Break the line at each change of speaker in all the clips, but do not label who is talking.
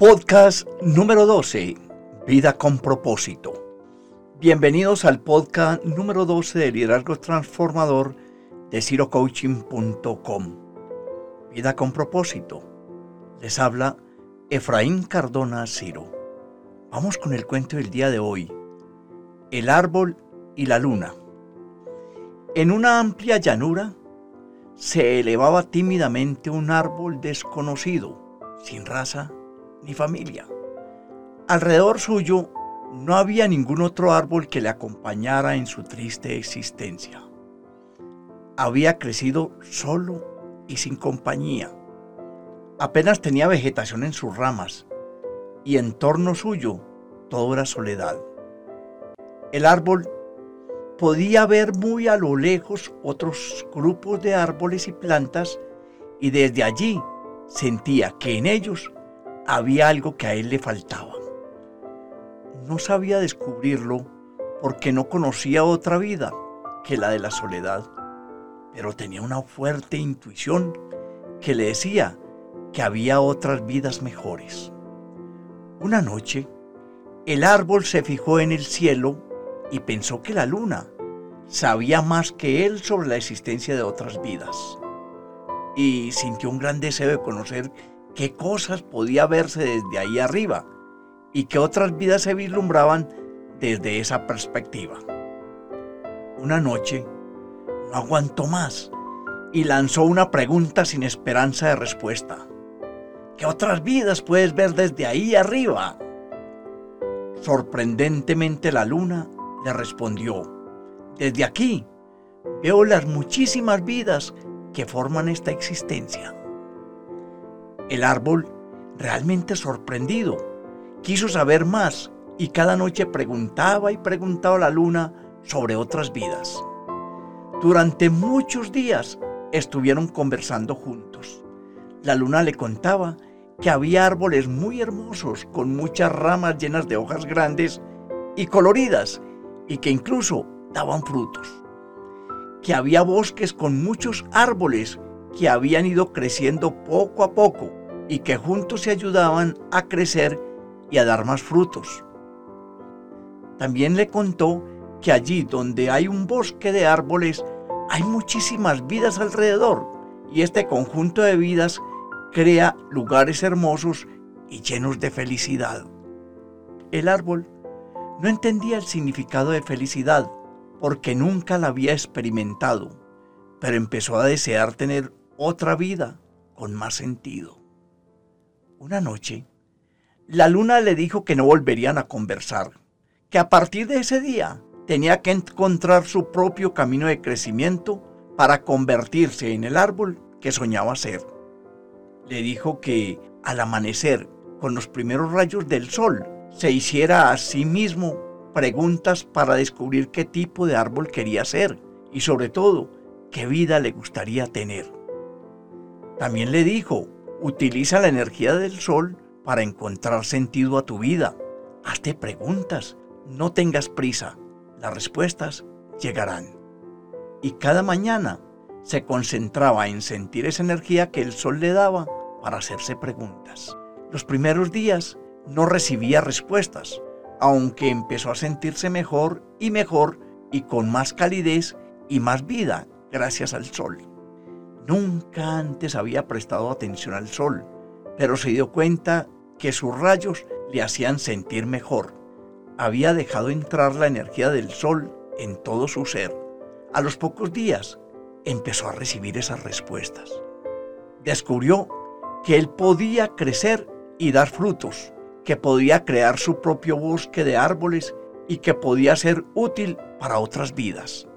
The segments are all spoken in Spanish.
Podcast número 12, Vida con propósito. Bienvenidos al podcast número 12 de Liderazgo Transformador de cirocoaching.com. Vida con propósito. Les habla Efraín Cardona Ciro. Vamos con el cuento del día de hoy. El árbol y la luna. En una amplia llanura se elevaba tímidamente un árbol desconocido, sin raza ni familia. Alrededor suyo no había ningún otro árbol que le acompañara en su triste existencia. Había crecido solo y sin compañía. Apenas tenía vegetación en sus ramas y en torno suyo todo era soledad. El árbol podía ver muy a lo lejos otros grupos de árboles y plantas y desde allí sentía que en ellos había algo que a él le faltaba. No sabía descubrirlo porque no conocía otra vida que la de la soledad, pero tenía una fuerte intuición que le decía que había otras vidas mejores. Una noche, el árbol se fijó en el cielo y pensó que la luna sabía más que él sobre la existencia de otras vidas. Y sintió un gran deseo de conocer qué cosas podía verse desde ahí arriba y qué otras vidas se vislumbraban desde esa perspectiva. Una noche no aguantó más y lanzó una pregunta sin esperanza de respuesta. ¿Qué otras vidas puedes ver desde ahí arriba? Sorprendentemente la luna le respondió, desde aquí veo las muchísimas vidas que forman esta existencia. El árbol, realmente sorprendido, quiso saber más y cada noche preguntaba y preguntaba a la luna sobre otras vidas. Durante muchos días estuvieron conversando juntos. La luna le contaba que había árboles muy hermosos con muchas ramas llenas de hojas grandes y coloridas y que incluso daban frutos. Que había bosques con muchos árboles que habían ido creciendo poco a poco y que juntos se ayudaban a crecer y a dar más frutos. También le contó que allí donde hay un bosque de árboles hay muchísimas vidas alrededor y este conjunto de vidas crea lugares hermosos y llenos de felicidad. El árbol no entendía el significado de felicidad porque nunca la había experimentado, pero empezó a desear tener otra vida con más sentido. Una noche, la luna le dijo que no volverían a conversar, que a partir de ese día tenía que encontrar su propio camino de crecimiento para convertirse en el árbol que soñaba ser. Le dijo que al amanecer, con los primeros rayos del sol, se hiciera a sí mismo preguntas para descubrir qué tipo de árbol quería ser y sobre todo qué vida le gustaría tener. También le dijo Utiliza la energía del sol para encontrar sentido a tu vida. Hazte preguntas. No tengas prisa. Las respuestas llegarán. Y cada mañana se concentraba en sentir esa energía que el sol le daba para hacerse preguntas. Los primeros días no recibía respuestas, aunque empezó a sentirse mejor y mejor y con más calidez y más vida gracias al sol. Nunca antes había prestado atención al sol, pero se dio cuenta que sus rayos le hacían sentir mejor. Había dejado entrar la energía del sol en todo su ser. A los pocos días empezó a recibir esas respuestas. Descubrió que él podía crecer y dar frutos, que podía crear su propio bosque de árboles y que podía ser útil para otras vidas,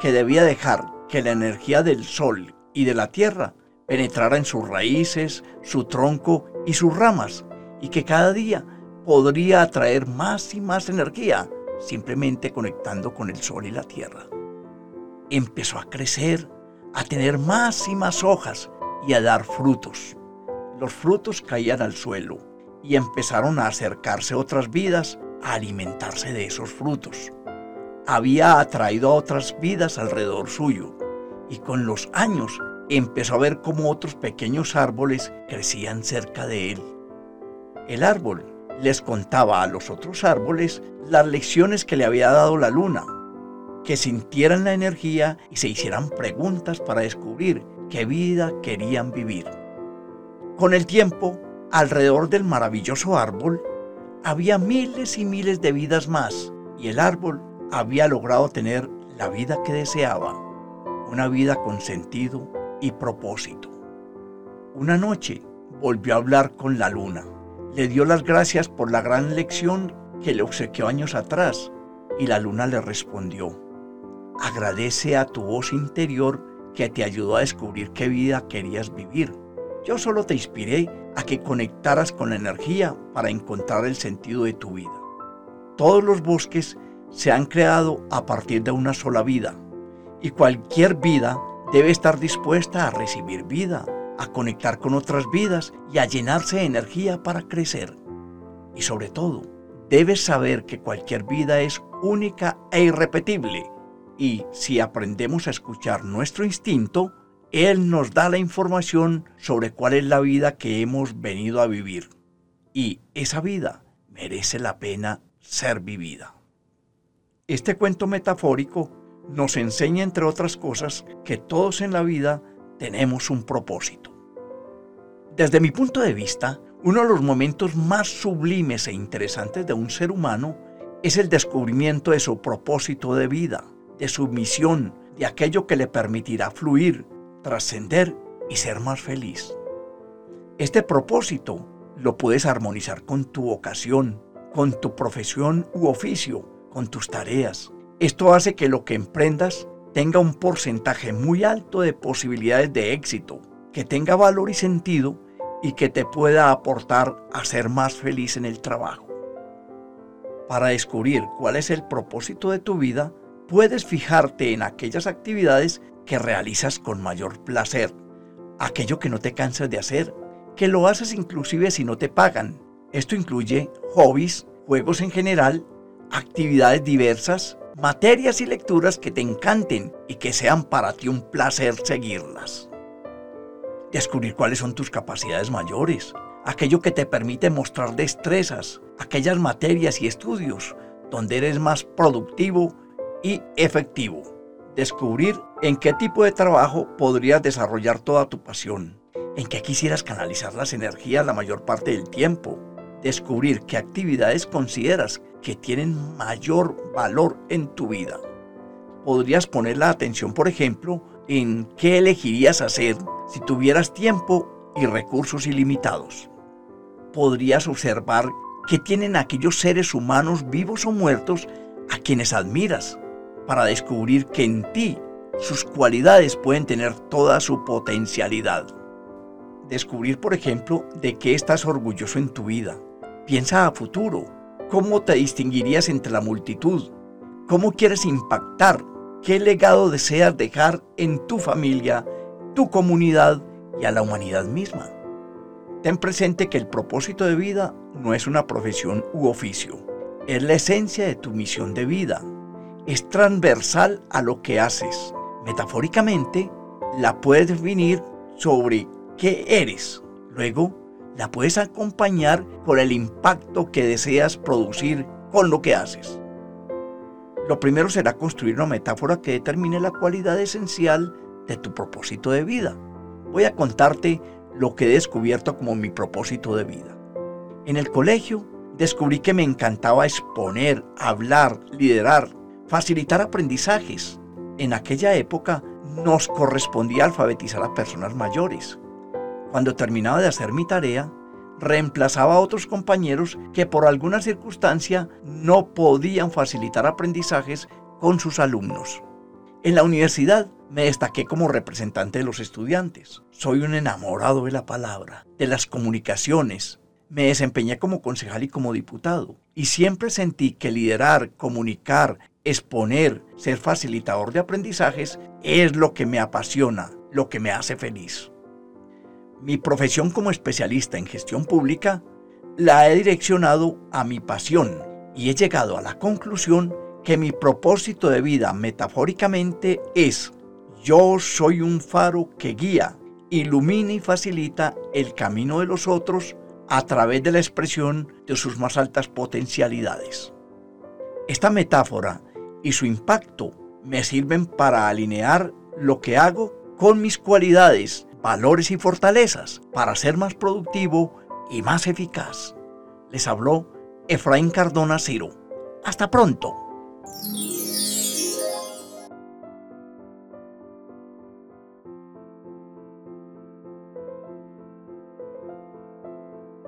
que debía dejar que la energía del sol y de la tierra penetrara en sus raíces, su tronco y sus ramas, y que cada día podría atraer más y más energía simplemente conectando con el sol y la tierra. Empezó a crecer, a tener más y más hojas y a dar frutos. Los frutos caían al suelo y empezaron a acercarse otras vidas a alimentarse de esos frutos. Había atraído a otras vidas alrededor suyo y con los años empezó a ver cómo otros pequeños árboles crecían cerca de él. El árbol les contaba a los otros árboles las lecciones que le había dado la luna, que sintieran la energía y se hicieran preguntas para descubrir qué vida querían vivir. Con el tiempo, alrededor del maravilloso árbol, había miles y miles de vidas más y el árbol había logrado tener la vida que deseaba, una vida con sentido y propósito. Una noche volvió a hablar con la luna. Le dio las gracias por la gran lección que le obsequió años atrás y la luna le respondió, agradece a tu voz interior que te ayudó a descubrir qué vida querías vivir. Yo solo te inspiré a que conectaras con la energía para encontrar el sentido de tu vida. Todos los bosques se han creado a partir de una sola vida y cualquier vida debe estar dispuesta a recibir vida, a conectar con otras vidas y a llenarse de energía para crecer. Y sobre todo, debes saber que cualquier vida es única e irrepetible y si aprendemos a escuchar nuestro instinto, Él nos da la información sobre cuál es la vida que hemos venido a vivir. Y esa vida merece la pena ser vivida. Este cuento metafórico nos enseña, entre otras cosas, que todos en la vida tenemos un propósito. Desde mi punto de vista, uno de los momentos más sublimes e interesantes de un ser humano es el descubrimiento de su propósito de vida de su misión, de aquello que le permitirá fluir, trascender y ser más feliz. Este propósito lo puedes armonizar con tu vocación, con tu profesión u oficio, con tus tareas. Esto hace que lo que emprendas tenga un porcentaje muy alto de posibilidades de éxito, que tenga valor y sentido y que te pueda aportar a ser más feliz en el trabajo. Para descubrir cuál es el propósito de tu vida, puedes fijarte en aquellas actividades que realizas con mayor placer, aquello que no te cansas de hacer, que lo haces inclusive si no te pagan. Esto incluye hobbies, juegos en general, actividades diversas, materias y lecturas que te encanten y que sean para ti un placer seguirlas. Descubrir cuáles son tus capacidades mayores, aquello que te permite mostrar destrezas, aquellas materias y estudios donde eres más productivo y efectivo. Descubrir en qué tipo de trabajo podrías desarrollar toda tu pasión, en qué quisieras canalizar las energías la mayor parte del tiempo. Descubrir qué actividades consideras que tienen mayor valor en tu vida. Podrías poner la atención, por ejemplo, en qué elegirías hacer si tuvieras tiempo y recursos ilimitados. Podrías observar qué tienen aquellos seres humanos vivos o muertos a quienes admiras para descubrir que en ti sus cualidades pueden tener toda su potencialidad. Descubrir, por ejemplo, de qué estás orgulloso en tu vida. Piensa a futuro. ¿Cómo te distinguirías entre la multitud? ¿Cómo quieres impactar? ¿Qué legado deseas dejar en tu familia, tu comunidad y a la humanidad misma? Ten presente que el propósito de vida no es una profesión u oficio, es la esencia de tu misión de vida, es transversal a lo que haces. Metafóricamente, la puedes definir sobre qué eres. Luego, la puedes acompañar con el impacto que deseas producir con lo que haces. Lo primero será construir una metáfora que determine la cualidad esencial de tu propósito de vida. Voy a contarte lo que he descubierto como mi propósito de vida. En el colegio descubrí que me encantaba exponer, hablar, liderar, facilitar aprendizajes. En aquella época nos correspondía alfabetizar a personas mayores. Cuando terminaba de hacer mi tarea, reemplazaba a otros compañeros que por alguna circunstancia no podían facilitar aprendizajes con sus alumnos. En la universidad me destaqué como representante de los estudiantes. Soy un enamorado de la palabra, de las comunicaciones. Me desempeñé como concejal y como diputado y siempre sentí que liderar, comunicar exponer, ser facilitador de aprendizajes es lo que me apasiona, lo que me hace feliz. Mi profesión como especialista en gestión pública la he direccionado a mi pasión y he llegado a la conclusión que mi propósito de vida metafóricamente es yo soy un faro que guía, ilumina y facilita el camino de los otros a través de la expresión de sus más altas potencialidades. Esta metáfora y su impacto me sirven para alinear lo que hago con mis cualidades, valores y fortalezas para ser más productivo y más eficaz. Les habló Efraín Cardona Ciro. Hasta pronto.